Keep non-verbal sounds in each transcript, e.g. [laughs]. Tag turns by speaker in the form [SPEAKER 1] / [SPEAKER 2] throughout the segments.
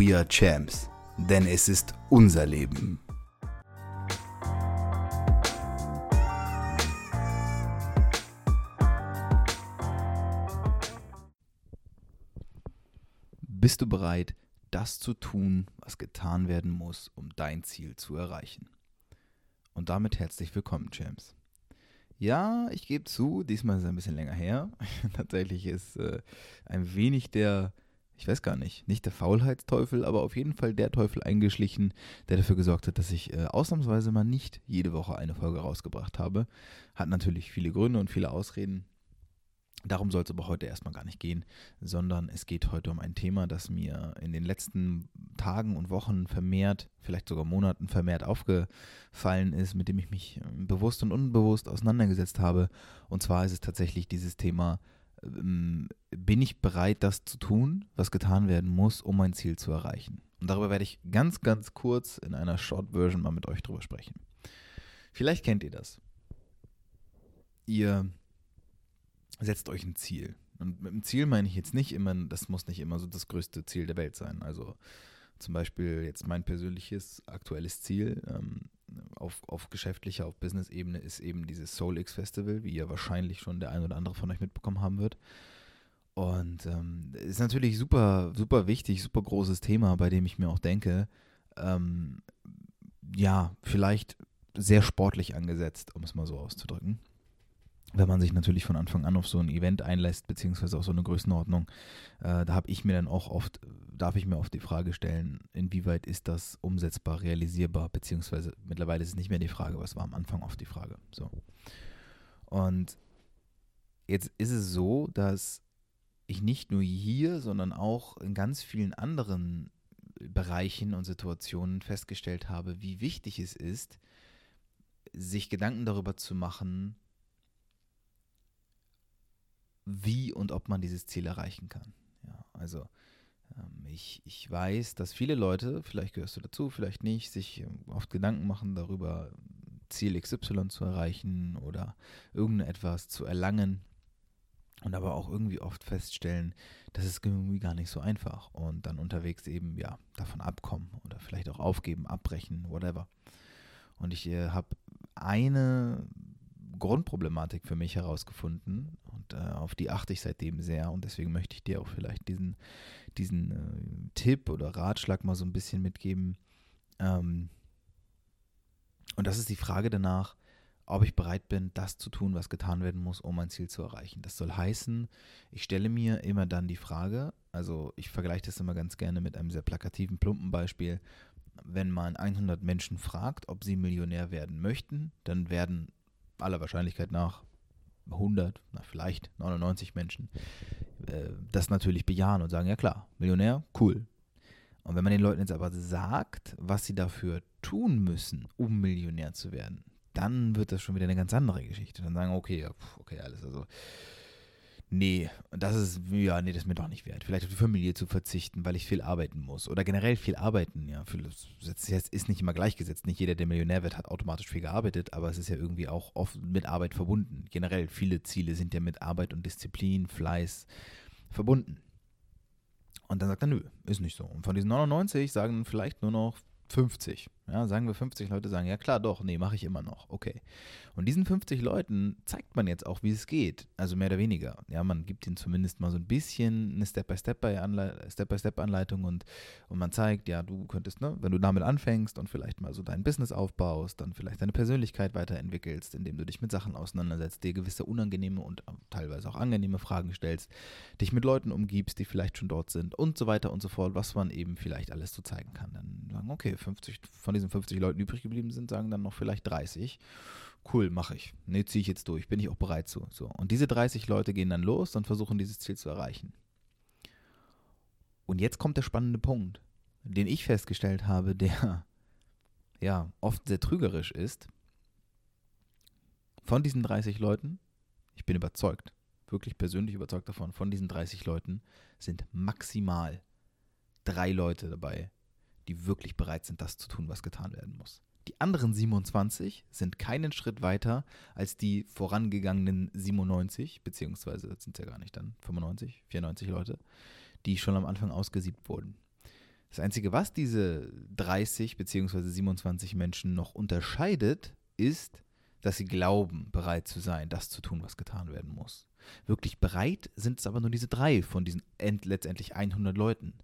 [SPEAKER 1] We are Champs, denn es ist unser Leben. Bist du bereit, das zu tun, was getan werden muss, um dein Ziel zu erreichen? Und damit herzlich willkommen, Champs. Ja, ich gebe zu, diesmal ist es ein bisschen länger her. [laughs] Tatsächlich ist äh, ein wenig der, ich weiß gar nicht, nicht der Faulheitsteufel, aber auf jeden Fall der Teufel eingeschlichen, der dafür gesorgt hat, dass ich äh, ausnahmsweise mal nicht jede Woche eine Folge rausgebracht habe. Hat natürlich viele Gründe und viele Ausreden. Darum soll es aber heute erstmal gar nicht gehen, sondern es geht heute um ein Thema, das mir in den letzten Tagen und Wochen vermehrt, vielleicht sogar Monaten vermehrt aufgefallen ist, mit dem ich mich ähm, bewusst und unbewusst auseinandergesetzt habe. Und zwar ist es tatsächlich dieses Thema, bin ich bereit, das zu tun, was getan werden muss, um mein Ziel zu erreichen? Und darüber werde ich ganz, ganz kurz in einer Short Version mal mit euch drüber sprechen. Vielleicht kennt ihr das. Ihr setzt euch ein Ziel. Und mit dem Ziel meine ich jetzt nicht immer, das muss nicht immer so das größte Ziel der Welt sein. Also zum Beispiel jetzt mein persönliches aktuelles Ziel ähm, auf, auf geschäftlicher, auf Business-Ebene ist eben dieses Soul X Festival, wie ihr wahrscheinlich schon der ein oder andere von euch mitbekommen haben wird. Und ähm, ist natürlich super, super wichtig, super großes Thema, bei dem ich mir auch denke, ähm, ja, vielleicht sehr sportlich angesetzt, um es mal so auszudrücken wenn man sich natürlich von Anfang an auf so ein Event einlässt, beziehungsweise auf so eine Größenordnung, äh, da habe ich mir dann auch oft, darf ich mir oft die Frage stellen, inwieweit ist das umsetzbar, realisierbar, beziehungsweise mittlerweile ist es nicht mehr die Frage, was war am Anfang oft die Frage. So. Und jetzt ist es so, dass ich nicht nur hier, sondern auch in ganz vielen anderen Bereichen und Situationen festgestellt habe, wie wichtig es ist, sich Gedanken darüber zu machen, wie und ob man dieses Ziel erreichen kann. Ja, also ähm, ich, ich weiß, dass viele Leute, vielleicht gehörst du dazu, vielleicht nicht, sich ähm, oft Gedanken machen darüber, Ziel XY zu erreichen oder irgendetwas zu erlangen und aber auch irgendwie oft feststellen, das ist irgendwie gar nicht so einfach und dann unterwegs eben ja davon abkommen oder vielleicht auch aufgeben, abbrechen, whatever. Und ich äh, habe eine Grundproblematik für mich herausgefunden und äh, auf die achte ich seitdem sehr und deswegen möchte ich dir auch vielleicht diesen, diesen äh, Tipp oder Ratschlag mal so ein bisschen mitgeben. Ähm, und das ist die Frage danach, ob ich bereit bin, das zu tun, was getan werden muss, um mein Ziel zu erreichen. Das soll heißen, ich stelle mir immer dann die Frage, also ich vergleiche das immer ganz gerne mit einem sehr plakativen, plumpen Beispiel. Wenn man 100 Menschen fragt, ob sie Millionär werden möchten, dann werden aller Wahrscheinlichkeit nach 100, na vielleicht 99 Menschen äh, das natürlich bejahen und sagen, ja klar, Millionär, cool. Und wenn man den Leuten jetzt aber sagt, was sie dafür tun müssen, um Millionär zu werden, dann wird das schon wieder eine ganz andere Geschichte. Dann sagen, okay, okay, alles, also nee, das ist, ja, nee, das ist mir doch nicht wert. Vielleicht auf die Familie zu verzichten, weil ich viel arbeiten muss. Oder generell viel arbeiten, ja. Das ist nicht immer gleichgesetzt. Nicht jeder, der Millionär wird, hat automatisch viel gearbeitet, aber es ist ja irgendwie auch oft mit Arbeit verbunden. Generell, viele Ziele sind ja mit Arbeit und Disziplin, Fleiß verbunden. Und dann sagt er, nö, ist nicht so. Und von diesen 99 sagen vielleicht nur noch 50. Ja, sagen wir 50 Leute sagen, ja klar, doch, nee, mache ich immer noch. Okay. Und diesen 50 Leuten zeigt man jetzt auch, wie es geht. Also mehr oder weniger. Ja, man gibt ihnen zumindest mal so ein bisschen eine Step-by-Step-Anleitung und, und man zeigt, ja, du könntest, ne, wenn du damit anfängst und vielleicht mal so dein Business aufbaust, dann vielleicht deine Persönlichkeit weiterentwickelst, indem du dich mit Sachen auseinandersetzt, dir gewisse unangenehme und teilweise auch angenehme Fragen stellst, dich mit Leuten umgibst, die vielleicht schon dort sind und so weiter und so fort, was man eben vielleicht alles so zeigen kann. Dann sagen, okay, 50 von diesen 50 Leuten übrig geblieben sind, sagen dann noch vielleicht 30 cool, mache ich. Nee, ziehe ich jetzt durch, bin ich auch bereit zu. So. Und diese 30 Leute gehen dann los und versuchen dieses Ziel zu erreichen. Und jetzt kommt der spannende Punkt, den ich festgestellt habe, der [laughs] ja oft sehr trügerisch ist. Von diesen 30 Leuten, ich bin überzeugt, wirklich persönlich überzeugt davon, von diesen 30 Leuten sind maximal drei Leute dabei, die wirklich bereit sind, das zu tun, was getan werden muss. Die anderen 27 sind keinen Schritt weiter als die vorangegangenen 97, beziehungsweise das sind ja gar nicht dann 95, 94 Leute, die schon am Anfang ausgesiebt wurden. Das Einzige, was diese 30 beziehungsweise 27 Menschen noch unterscheidet, ist, dass sie glauben, bereit zu sein, das zu tun, was getan werden muss. Wirklich bereit sind es aber nur diese drei von diesen letztendlich 100 Leuten.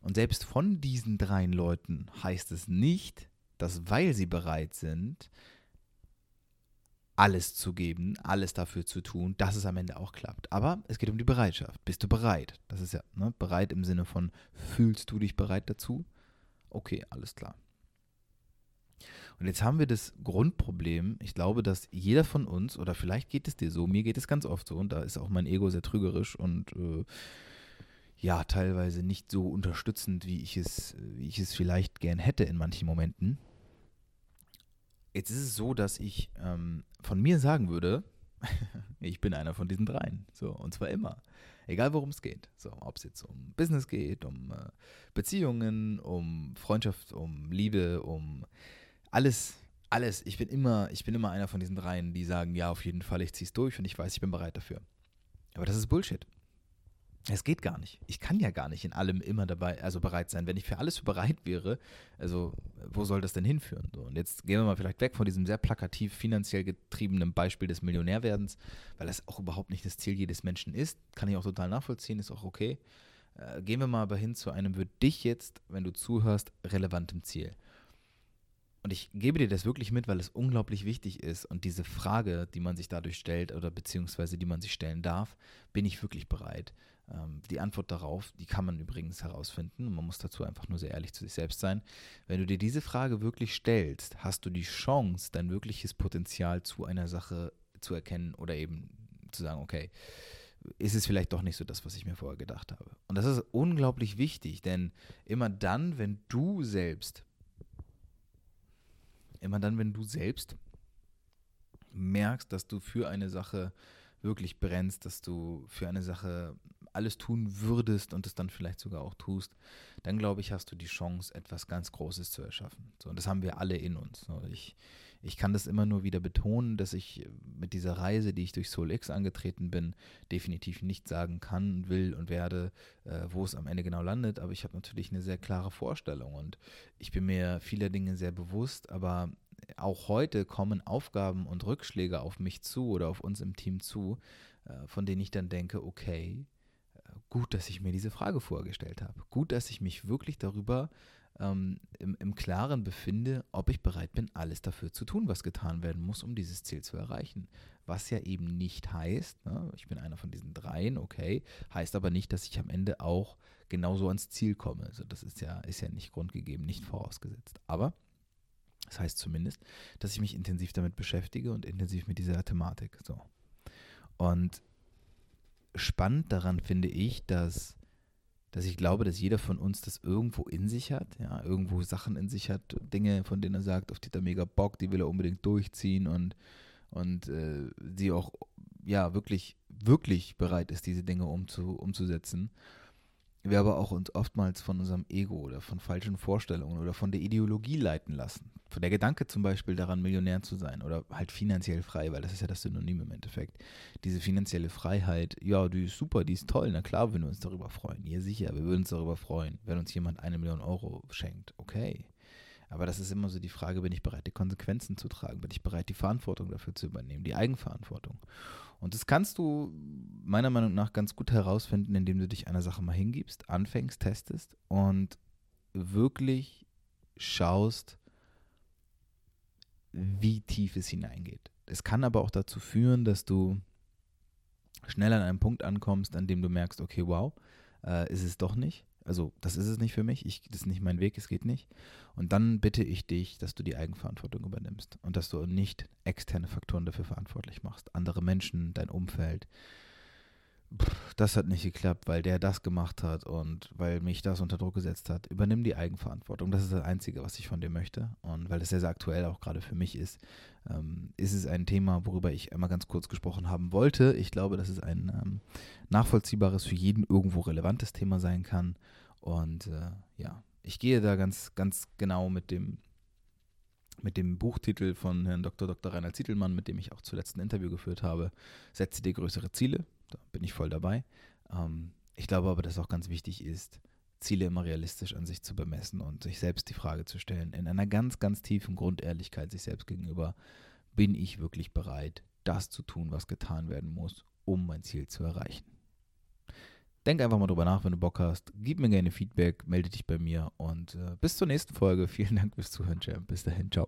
[SPEAKER 1] Und selbst von diesen drei Leuten heißt es nicht, dass weil sie bereit sind, alles zu geben, alles dafür zu tun, dass es am Ende auch klappt. Aber es geht um die Bereitschaft. Bist du bereit? Das ist ja ne, bereit im Sinne von, fühlst du dich bereit dazu? Okay, alles klar. Und jetzt haben wir das Grundproblem, ich glaube, dass jeder von uns, oder vielleicht geht es dir so, mir geht es ganz oft so, und da ist auch mein Ego sehr trügerisch und äh, ja, teilweise nicht so unterstützend, wie ich es, wie ich es vielleicht gern hätte in manchen Momenten. Jetzt ist es so, dass ich ähm, von mir sagen würde, [laughs] ich bin einer von diesen dreien. So, und zwar immer. Egal worum es geht. So, ob es jetzt um Business geht, um äh, Beziehungen, um Freundschaft, um Liebe, um alles, alles. Ich bin immer, ich bin immer einer von diesen dreien, die sagen, ja, auf jeden Fall, ich zieh's durch und ich weiß, ich bin bereit dafür. Aber das ist Bullshit. Es geht gar nicht. Ich kann ja gar nicht in allem immer dabei, also bereit sein. Wenn ich für alles bereit wäre, also wo soll das denn hinführen? So, und jetzt gehen wir mal vielleicht weg von diesem sehr plakativ finanziell getriebenen Beispiel des Millionärwerdens, weil das auch überhaupt nicht das Ziel jedes Menschen ist. Kann ich auch total nachvollziehen, ist auch okay. Äh, gehen wir mal aber hin zu einem für dich jetzt, wenn du zuhörst, relevantem Ziel. Und ich gebe dir das wirklich mit, weil es unglaublich wichtig ist. Und diese Frage, die man sich dadurch stellt oder beziehungsweise die man sich stellen darf, bin ich wirklich bereit? Ähm, die Antwort darauf, die kann man übrigens herausfinden. man muss dazu einfach nur sehr ehrlich zu sich selbst sein. Wenn du dir diese Frage wirklich stellst, hast du die Chance, dein wirkliches Potenzial zu einer Sache zu erkennen oder eben zu sagen, okay, ist es vielleicht doch nicht so das, was ich mir vorher gedacht habe. Und das ist unglaublich wichtig, denn immer dann, wenn du selbst, immer dann, wenn du selbst merkst, dass du für eine Sache wirklich brennst, dass du für eine Sache alles tun würdest und es dann vielleicht sogar auch tust, dann glaube ich, hast du die Chance, etwas ganz Großes zu erschaffen. So, und das haben wir alle in uns. So, ich, ich kann das immer nur wieder betonen, dass ich mit dieser Reise, die ich durch Soul X angetreten bin, definitiv nicht sagen kann, will und werde, äh, wo es am Ende genau landet. Aber ich habe natürlich eine sehr klare Vorstellung und ich bin mir vieler Dinge sehr bewusst. Aber auch heute kommen Aufgaben und Rückschläge auf mich zu oder auf uns im Team zu, äh, von denen ich dann denke, okay, gut, dass ich mir diese Frage vorgestellt habe. Gut, dass ich mich wirklich darüber ähm, im, im Klaren befinde, ob ich bereit bin, alles dafür zu tun, was getan werden muss, um dieses Ziel zu erreichen. Was ja eben nicht heißt, ne, ich bin einer von diesen dreien, okay, heißt aber nicht, dass ich am Ende auch genauso ans Ziel komme. Also das ist ja, ist ja nicht grundgegeben, nicht vorausgesetzt. Aber das heißt zumindest, dass ich mich intensiv damit beschäftige und intensiv mit dieser Thematik. So. Und spannend daran finde ich, dass, dass ich glaube, dass jeder von uns das irgendwo in sich hat, ja, irgendwo Sachen in sich hat, Dinge, von denen er sagt, auf die hat er mega Bock, die will er unbedingt durchziehen und, und äh, sie auch ja wirklich, wirklich bereit ist, diese Dinge umzu, umzusetzen wir aber auch uns oftmals von unserem Ego oder von falschen Vorstellungen oder von der Ideologie leiten lassen. Von der Gedanke zum Beispiel daran, Millionär zu sein oder halt finanziell frei, weil das ist ja das Synonym im Endeffekt. Diese finanzielle Freiheit, ja, die ist super, die ist toll, na klar würden wir uns darüber freuen. Ja, sicher, wir würden uns darüber freuen, wenn uns jemand eine Million Euro schenkt. Okay. Aber das ist immer so die Frage, bin ich bereit, die Konsequenzen zu tragen? Bin ich bereit, die Verantwortung dafür zu übernehmen, die Eigenverantwortung? Und das kannst du meiner Meinung nach ganz gut herausfinden, indem du dich einer Sache mal hingibst, anfängst, testest und wirklich schaust, wie tief es hineingeht. Es kann aber auch dazu führen, dass du schnell an einem Punkt ankommst, an dem du merkst, okay, wow, äh, ist es doch nicht. Also das ist es nicht für mich, ich, das ist nicht mein Weg, es geht nicht. Und dann bitte ich dich, dass du die Eigenverantwortung übernimmst und dass du nicht externe Faktoren dafür verantwortlich machst. Andere Menschen, dein Umfeld, das hat nicht geklappt, weil der das gemacht hat und weil mich das unter Druck gesetzt hat. Übernimm die Eigenverantwortung. Das ist das Einzige, was ich von dir möchte. Und weil es sehr, sehr aktuell auch gerade für mich ist, ähm, ist es ein Thema, worüber ich einmal ganz kurz gesprochen haben wollte. Ich glaube, dass es ein ähm, nachvollziehbares, für jeden irgendwo relevantes Thema sein kann. Und äh, ja, ich gehe da ganz, ganz genau mit dem mit dem Buchtitel von Herrn Dr. Dr. Rainer Zietelmann, mit dem ich auch zuletzt ein Interview geführt habe, Setze dir größere Ziele da bin ich voll dabei. Ähm, ich glaube aber, dass auch ganz wichtig ist, Ziele immer realistisch an sich zu bemessen und sich selbst die Frage zu stellen, in einer ganz, ganz tiefen Grundehrlichkeit sich selbst gegenüber, bin ich wirklich bereit, das zu tun, was getan werden muss, um mein Ziel zu erreichen. Denk einfach mal drüber nach, wenn du Bock hast. Gib mir gerne Feedback, melde dich bei mir und äh, bis zur nächsten Folge. Vielen Dank fürs Zuhören, Champ. Bis dahin, ciao.